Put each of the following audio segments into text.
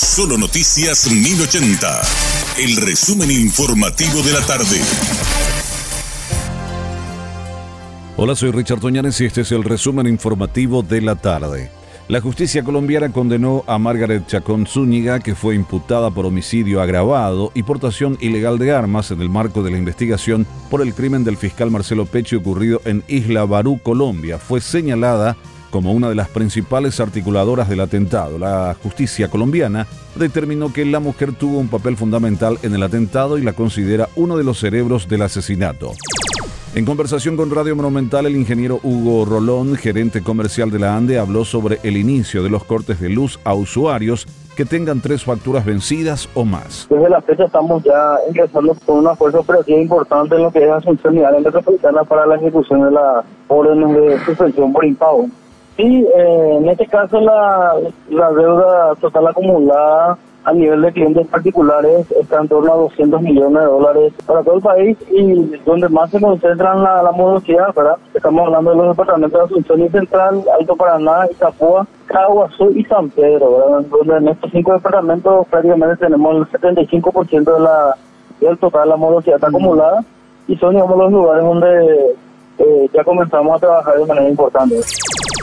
Solo Noticias 1080. El resumen informativo de la tarde. Hola, soy Richard Toñanes y este es el resumen informativo de la tarde. La justicia colombiana condenó a Margaret Chacón Zúñiga, que fue imputada por homicidio agravado y portación ilegal de armas en el marco de la investigación por el crimen del fiscal Marcelo Peche ocurrido en Isla Barú, Colombia. Fue señalada como una de las principales articuladoras del atentado. La justicia colombiana determinó que la mujer tuvo un papel fundamental en el atentado y la considera uno de los cerebros del asesinato. En conversación con Radio Monumental, el ingeniero Hugo Rolón, gerente comercial de la ANDE, habló sobre el inicio de los cortes de luz a usuarios que tengan tres facturas vencidas o más. Desde la fecha estamos ya ingresando con una fuerza operativa importante en lo que es Asunción y área metropolitana para la ejecución de las órdenes de suspensión por impago. Y eh, en este caso la, la deuda total acumulada a nivel de clientes particulares está en torno a 200 millones de dólares para todo el país y donde más se concentran la, la ¿verdad? Estamos hablando de los departamentos de Asunción y Central, Alto Paraná, Itapúa, Caguazú y San Pedro, ¿verdad? Donde en estos cinco departamentos prácticamente tenemos el 75% de la, del total de la morosidad acumulada y son, digamos, los lugares donde eh, ya comenzamos a trabajar de manera importante.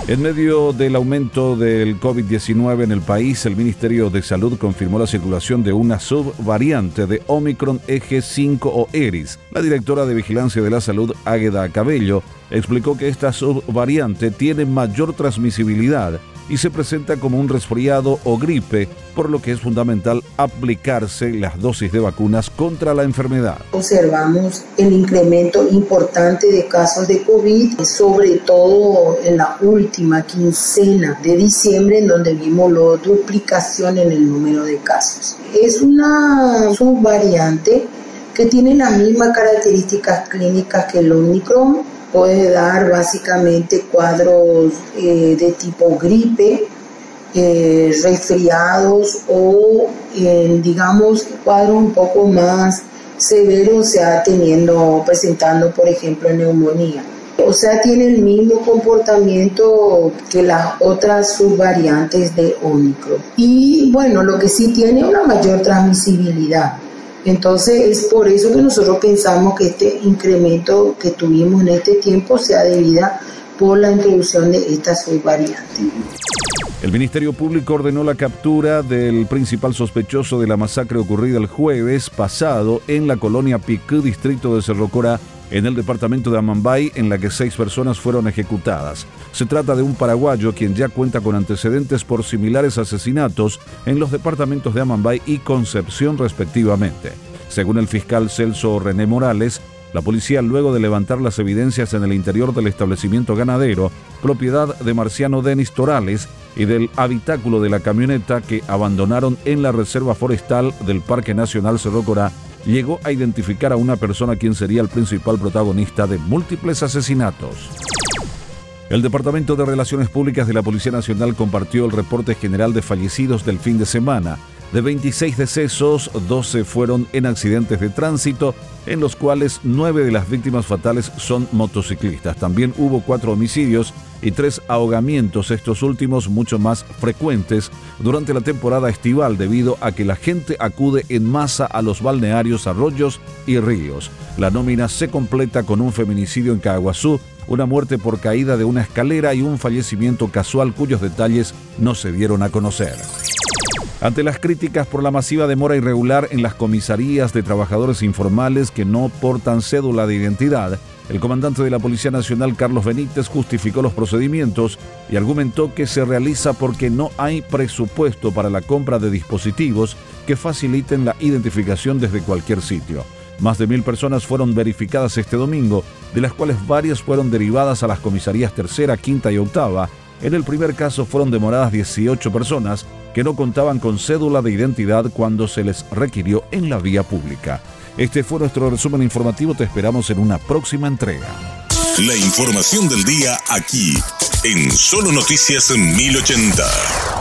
En medio del aumento del COVID-19 en el país, el Ministerio de Salud confirmó la circulación de una subvariante de Omicron Eje 5 o ERIS. La directora de Vigilancia de la Salud, Águeda Cabello, explicó que esta subvariante tiene mayor transmisibilidad y se presenta como un resfriado o gripe, por lo que es fundamental aplicarse las dosis de vacunas contra la enfermedad. Observamos el incremento importante de casos de COVID, sobre todo en la última quincena de diciembre, en donde vimos la duplicación en el número de casos. Es una subvariante que tiene las mismas características clínicas que el Omicron, puede dar básicamente cuadros eh, de tipo gripe, eh, resfriados o eh, digamos cuadros un poco más severos, o sea, teniendo, presentando por ejemplo neumonía. O sea, tiene el mismo comportamiento que las otras subvariantes de Omicron. Y bueno, lo que sí tiene una mayor transmisibilidad. Entonces es por eso que nosotros pensamos que este incremento que tuvimos en este tiempo sea debida por la introducción de esta subvariante. El Ministerio Público ordenó la captura del principal sospechoso de la masacre ocurrida el jueves pasado en la colonia Picú, distrito de Cerro Corá, en el departamento de Amambay, en la que seis personas fueron ejecutadas. Se trata de un paraguayo quien ya cuenta con antecedentes por similares asesinatos en los departamentos de Amambay y Concepción respectivamente. Según el fiscal Celso René Morales, la policía, luego de levantar las evidencias en el interior del establecimiento ganadero, propiedad de Marciano Denis Torales, y del habitáculo de la camioneta que abandonaron en la reserva forestal del Parque Nacional Cerro Corá, llegó a identificar a una persona quien sería el principal protagonista de múltiples asesinatos. El Departamento de Relaciones Públicas de la Policía Nacional compartió el reporte general de fallecidos del fin de semana. De 26 decesos, 12 fueron en accidentes de tránsito, en los cuales 9 de las víctimas fatales son motociclistas. También hubo 4 homicidios y 3 ahogamientos, estos últimos mucho más frecuentes durante la temporada estival debido a que la gente acude en masa a los balnearios, arroyos y ríos. La nómina se completa con un feminicidio en Caguazú, una muerte por caída de una escalera y un fallecimiento casual cuyos detalles no se dieron a conocer. Ante las críticas por la masiva demora irregular en las comisarías de trabajadores informales que no portan cédula de identidad, el comandante de la Policía Nacional, Carlos Benítez, justificó los procedimientos y argumentó que se realiza porque no hay presupuesto para la compra de dispositivos que faciliten la identificación desde cualquier sitio. Más de mil personas fueron verificadas este domingo, de las cuales varias fueron derivadas a las comisarías tercera, quinta y octava. En el primer caso fueron demoradas 18 personas que no contaban con cédula de identidad cuando se les requirió en la vía pública. Este fue nuestro resumen informativo, te esperamos en una próxima entrega. La información del día aquí, en Solo Noticias 1080.